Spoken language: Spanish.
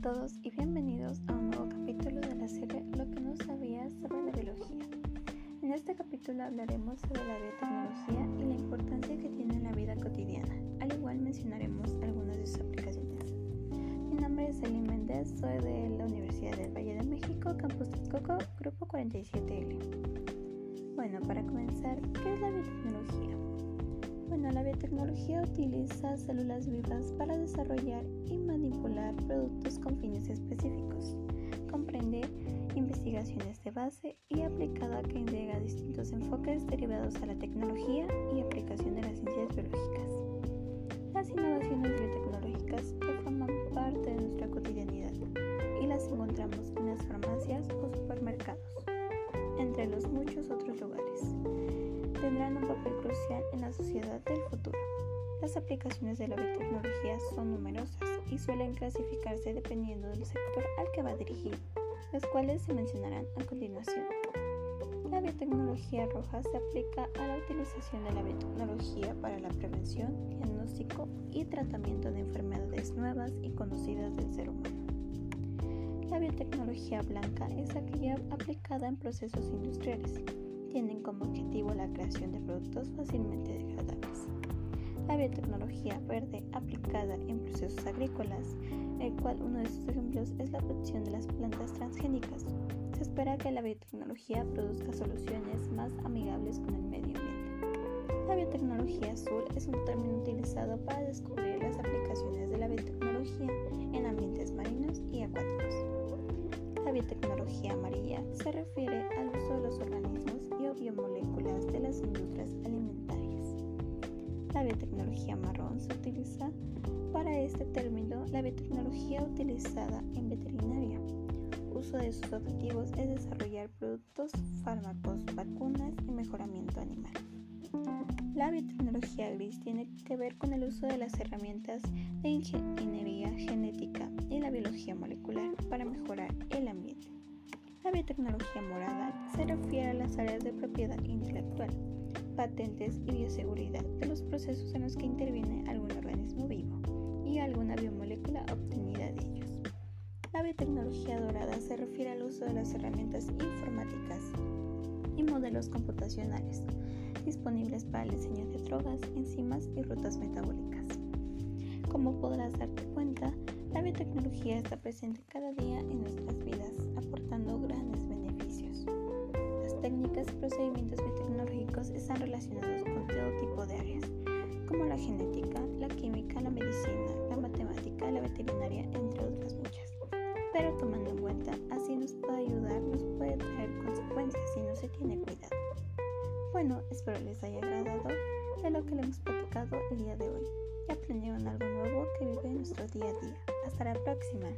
todos y bienvenidos a un nuevo capítulo de la serie Lo que no sabías sobre la biología. En este capítulo hablaremos sobre la biotecnología y la importancia que tiene en la vida cotidiana. Al igual mencionaremos algunas de sus aplicaciones. Mi nombre es Elin Méndez, soy de la Universidad del Valle de México, Campus Texcoco, Grupo 47L. Bueno, para comenzar, ¿qué es la biotecnología? Bueno, la biotecnología utiliza células vivas para desarrollar y manipular productos con fines específicos. Comprende investigaciones de base y aplicada que integra distintos enfoques derivados a la tecnología y aplicación de las ciencias biológicas. Las innovaciones biotecnológicas que forman parte de nuestra cotidianidad y las encontramos en las farmacias o supermercados, entre los muchos otros lugares tendrán un papel en la sociedad del futuro. Las aplicaciones de la biotecnología son numerosas y suelen clasificarse dependiendo del sector al que va dirigido, las cuales se mencionarán a continuación. La biotecnología roja se aplica a la utilización de la biotecnología para la prevención, diagnóstico y tratamiento de enfermedades nuevas y conocidas del ser humano. La biotecnología blanca es aquella aplicada en procesos industriales, tienen como objetivo la creación de productos fácilmente degradables. La biotecnología verde aplicada en procesos agrícolas, el cual uno de sus ejemplos es la producción de las plantas transgénicas. Se espera que la biotecnología produzca soluciones más amigables con el medio ambiente. La biotecnología azul es un término utilizado para descubrir las aplicaciones de la biotecnología en ambientes marinos y acuáticos. La biotecnología amarilla se refiere al uso de los organismos La biotecnología marrón se utiliza para este término la biotecnología utilizada en veterinaria. Uso de sus objetivos es desarrollar productos, fármacos, vacunas y mejoramiento animal. La biotecnología gris tiene que ver con el uso de las herramientas de ingeniería genética y la biología molecular para mejorar el ambiente. La biotecnología morada se refiere a las áreas de propiedad intelectual, patentes y bioseguridad de los procesos en los que interviene algún organismo vivo y alguna biomolécula obtenida de ellos. La biotecnología dorada se refiere al uso de las herramientas informáticas y modelos computacionales disponibles para el diseño de drogas, enzimas y rutas metabólicas. Como podrás darte cuenta, la biotecnología está presente cada día en nuestras vidas, aportando grandes beneficios. Las técnicas y procedimientos están relacionados con todo tipo de áreas, como la genética, la química, la medicina, la matemática, la veterinaria, entre otras muchas. Pero tomando en cuenta, así nos puede ayudar, nos puede traer consecuencias si no se tiene cuidado. Bueno, espero les haya agradado de lo que le hemos platicado el día de hoy y aprendieron algo nuevo que vive en nuestro día a día. Hasta la próxima.